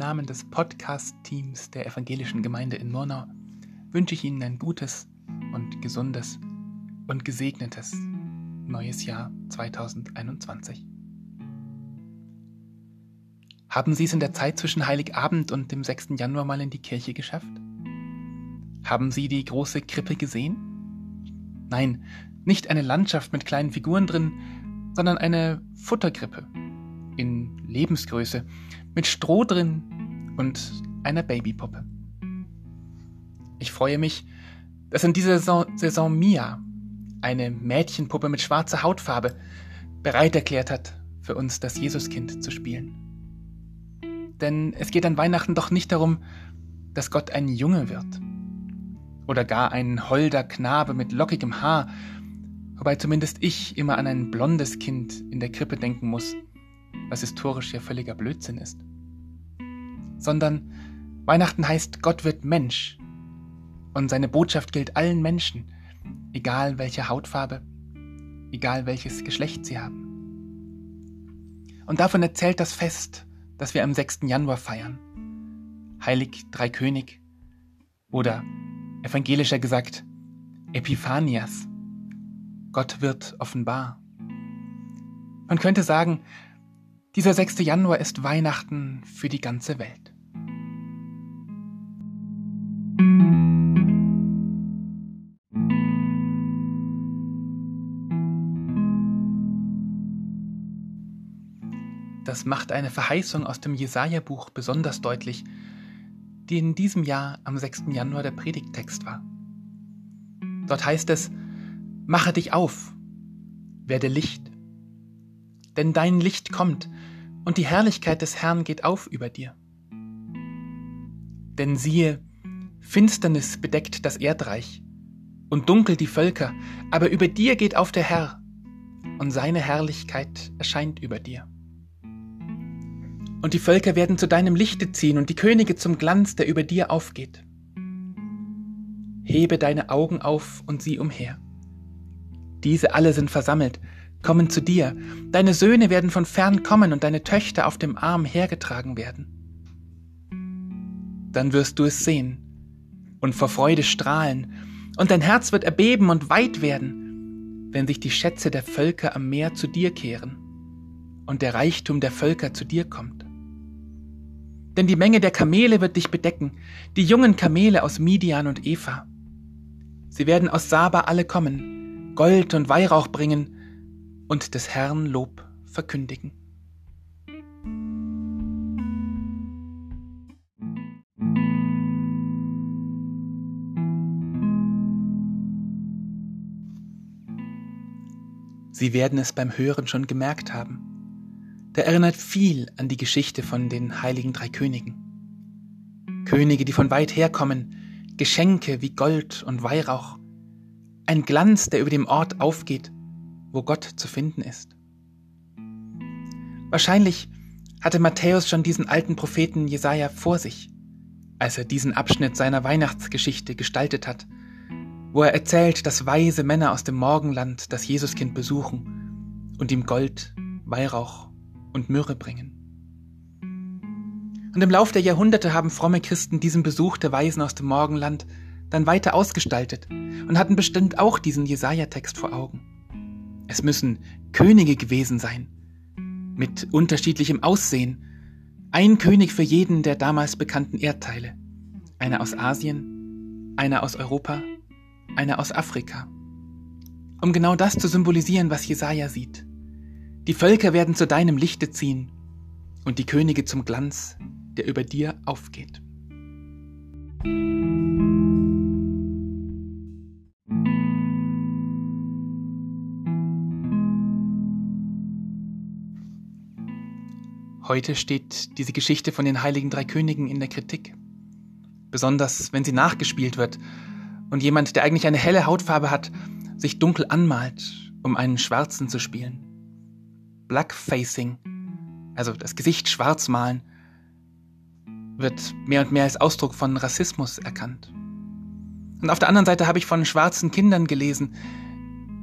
Namen des Podcast-Teams der Evangelischen Gemeinde in Murnau wünsche ich Ihnen ein gutes und gesundes und gesegnetes neues Jahr 2021. Haben Sie es in der Zeit zwischen Heiligabend und dem 6. Januar mal in die Kirche geschafft? Haben Sie die große Krippe gesehen? Nein, nicht eine Landschaft mit kleinen Figuren drin, sondern eine Futterkrippe in Lebensgröße mit Stroh drin und einer Babypuppe. Ich freue mich, dass in dieser Saison, Saison Mia, eine Mädchenpuppe mit schwarzer Hautfarbe, bereit erklärt hat, für uns das Jesuskind zu spielen. Denn es geht an Weihnachten doch nicht darum, dass Gott ein Junge wird oder gar ein holder Knabe mit lockigem Haar, wobei zumindest ich immer an ein blondes Kind in der Krippe denken muss, was historisch ja völliger Blödsinn ist. Sondern Weihnachten heißt, Gott wird Mensch und seine Botschaft gilt allen Menschen, egal welche Hautfarbe, egal welches Geschlecht sie haben. Und davon erzählt das Fest, das wir am 6. Januar feiern. Heilig Dreikönig oder evangelischer gesagt Epiphanias. Gott wird offenbar. Man könnte sagen, dieser 6. Januar ist Weihnachten für die ganze Welt. Das macht eine Verheißung aus dem Jesaja-Buch besonders deutlich, die in diesem Jahr am 6. Januar der Predigttext war. Dort heißt es: Mache dich auf, werde Licht, denn dein Licht kommt und die Herrlichkeit des Herrn geht auf über dir. Denn siehe, Finsternis bedeckt das Erdreich und dunkel die Völker, aber über dir geht auf der Herr und seine Herrlichkeit erscheint über dir. Und die Völker werden zu deinem Lichte ziehen und die Könige zum Glanz, der über dir aufgeht. Hebe deine Augen auf und sieh umher. Diese alle sind versammelt, kommen zu dir, deine Söhne werden von fern kommen und deine Töchter auf dem Arm hergetragen werden. Dann wirst du es sehen und vor Freude strahlen, und dein Herz wird erbeben und weit werden, wenn sich die Schätze der Völker am Meer zu dir kehren und der Reichtum der Völker zu dir kommt. Denn die Menge der Kamele wird dich bedecken, die jungen Kamele aus Midian und Eva. Sie werden aus Saba alle kommen, Gold und Weihrauch bringen und des Herrn Lob verkündigen. Sie werden es beim Hören schon gemerkt haben. Der erinnert viel an die Geschichte von den heiligen drei Königen. Könige, die von weit herkommen, Geschenke wie Gold und Weihrauch, ein Glanz, der über dem Ort aufgeht, wo Gott zu finden ist. Wahrscheinlich hatte Matthäus schon diesen alten Propheten Jesaja vor sich, als er diesen Abschnitt seiner Weihnachtsgeschichte gestaltet hat, wo er erzählt, dass weise Männer aus dem Morgenland das Jesuskind besuchen und ihm Gold, Weihrauch und Myrrhe bringen. Und im Lauf der Jahrhunderte haben fromme Christen diesen Besuch der Weisen aus dem Morgenland dann weiter ausgestaltet und hatten bestimmt auch diesen Jesaja-Text vor Augen. Es müssen Könige gewesen sein, mit unterschiedlichem Aussehen, ein König für jeden der damals bekannten Erdteile, einer aus Asien, einer aus Europa, einer aus Afrika. Um genau das zu symbolisieren, was Jesaja sieht. Die Völker werden zu deinem Lichte ziehen und die Könige zum Glanz, der über dir aufgeht. Heute steht diese Geschichte von den heiligen drei Königen in der Kritik. Besonders wenn sie nachgespielt wird und jemand, der eigentlich eine helle Hautfarbe hat, sich dunkel anmalt, um einen Schwarzen zu spielen. Blackfacing, also das Gesicht schwarz malen, wird mehr und mehr als Ausdruck von Rassismus erkannt. Und auf der anderen Seite habe ich von schwarzen Kindern gelesen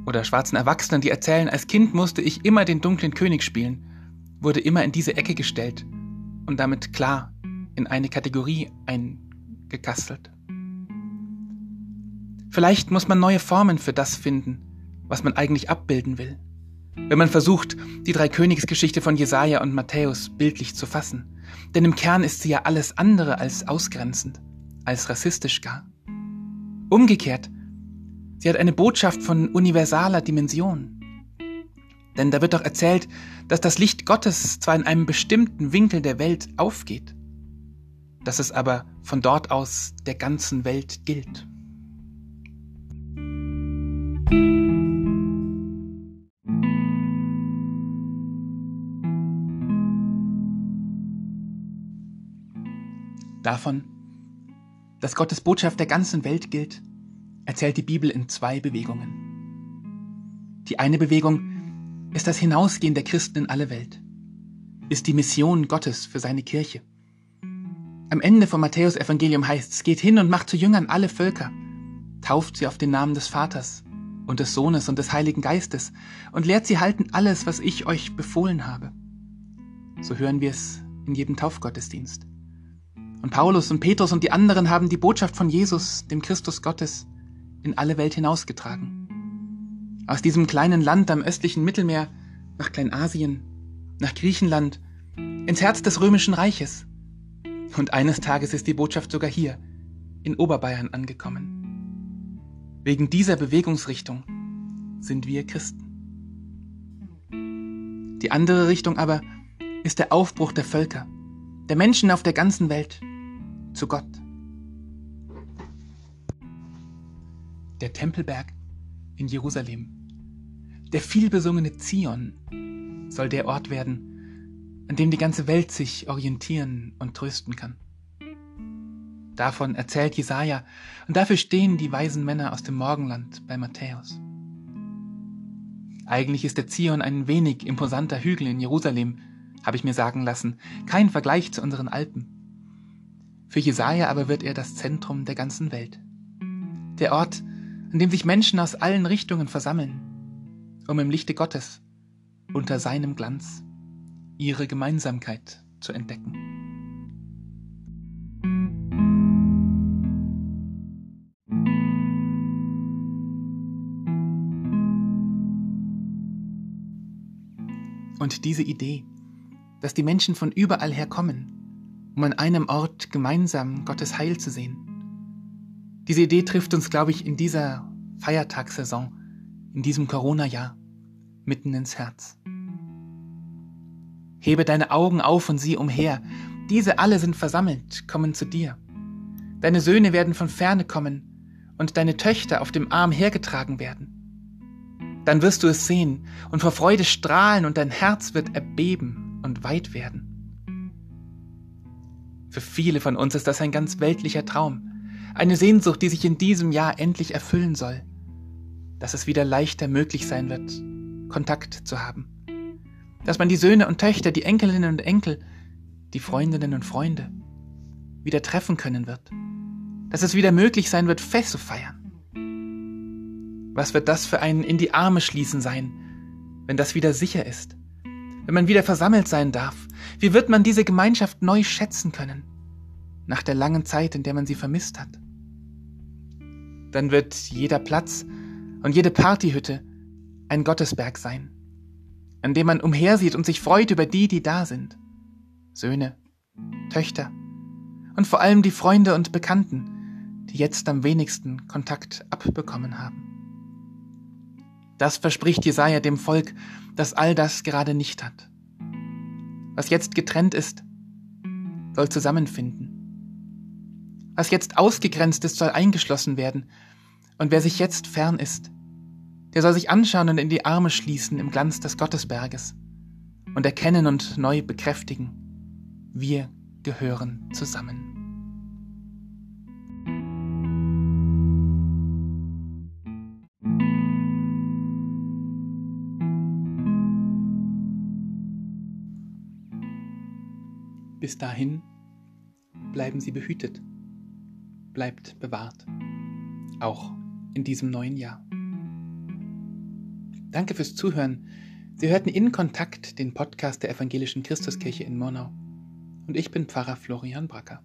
oder schwarzen Erwachsenen, die erzählen, als Kind musste ich immer den dunklen König spielen, wurde immer in diese Ecke gestellt und damit klar, in eine Kategorie eingekastelt. Vielleicht muss man neue Formen für das finden, was man eigentlich abbilden will. Wenn man versucht, die drei Königsgeschichte von Jesaja und Matthäus bildlich zu fassen. Denn im Kern ist sie ja alles andere als ausgrenzend, als rassistisch gar. Umgekehrt, sie hat eine Botschaft von universaler Dimension. Denn da wird doch erzählt, dass das Licht Gottes zwar in einem bestimmten Winkel der Welt aufgeht, dass es aber von dort aus der ganzen Welt gilt. Davon, dass Gottes Botschaft der ganzen Welt gilt, erzählt die Bibel in zwei Bewegungen. Die eine Bewegung ist das Hinausgehen der Christen in alle Welt, ist die Mission Gottes für seine Kirche. Am Ende vom Matthäusevangelium heißt es, geht hin und macht zu Jüngern alle Völker, tauft sie auf den Namen des Vaters und des Sohnes und des Heiligen Geistes und lehrt sie halten alles, was ich euch befohlen habe. So hören wir es in jedem Taufgottesdienst. Und Paulus und Petrus und die anderen haben die Botschaft von Jesus, dem Christus Gottes, in alle Welt hinausgetragen. Aus diesem kleinen Land am östlichen Mittelmeer nach Kleinasien, nach Griechenland, ins Herz des römischen Reiches. Und eines Tages ist die Botschaft sogar hier, in Oberbayern, angekommen. Wegen dieser Bewegungsrichtung sind wir Christen. Die andere Richtung aber ist der Aufbruch der Völker, der Menschen auf der ganzen Welt zu Gott. Der Tempelberg in Jerusalem, der vielbesungene Zion, soll der Ort werden, an dem die ganze Welt sich orientieren und trösten kann. Davon erzählt Jesaja und dafür stehen die weisen Männer aus dem Morgenland bei Matthäus. Eigentlich ist der Zion ein wenig imposanter Hügel in Jerusalem, habe ich mir sagen lassen, kein Vergleich zu unseren Alpen. Für Jesaja aber wird er das Zentrum der ganzen Welt. Der Ort, an dem sich Menschen aus allen Richtungen versammeln, um im Lichte Gottes, unter seinem Glanz, ihre Gemeinsamkeit zu entdecken. Und diese Idee, dass die Menschen von überall her kommen, um an einem Ort gemeinsam Gottes Heil zu sehen. Diese Idee trifft uns, glaube ich, in dieser Feiertagssaison, in diesem Corona-Jahr, mitten ins Herz. Hebe deine Augen auf und sieh umher. Diese alle sind versammelt, kommen zu dir. Deine Söhne werden von ferne kommen und deine Töchter auf dem Arm hergetragen werden. Dann wirst du es sehen und vor Freude strahlen und dein Herz wird erbeben und weit werden. Für viele von uns ist das ein ganz weltlicher Traum, eine Sehnsucht, die sich in diesem Jahr endlich erfüllen soll, dass es wieder leichter möglich sein wird, Kontakt zu haben, dass man die Söhne und Töchter, die Enkelinnen und Enkel, die Freundinnen und Freunde wieder treffen können wird, dass es wieder möglich sein wird, Fest zu feiern. Was wird das für ein in die Arme schließen sein, wenn das wieder sicher ist? wenn man wieder versammelt sein darf? Wie wird man diese Gemeinschaft neu schätzen können, nach der langen Zeit, in der man sie vermisst hat? Dann wird jeder Platz und jede Partyhütte ein Gottesberg sein, an dem man umhersieht und sich freut über die, die da sind. Söhne, Töchter und vor allem die Freunde und Bekannten, die jetzt am wenigsten Kontakt abbekommen haben. Das verspricht Jesaja dem Volk, das all das gerade nicht hat. Was jetzt getrennt ist, soll zusammenfinden. Was jetzt ausgegrenzt ist, soll eingeschlossen werden. Und wer sich jetzt fern ist, der soll sich anschauen und in die Arme schließen im Glanz des Gottesberges und erkennen und neu bekräftigen, wir gehören zusammen. Bis dahin bleiben Sie behütet, bleibt bewahrt, auch in diesem neuen Jahr. Danke fürs Zuhören. Sie hörten in Kontakt den Podcast der Evangelischen Christuskirche in Murnau. Und ich bin Pfarrer Florian Bracker.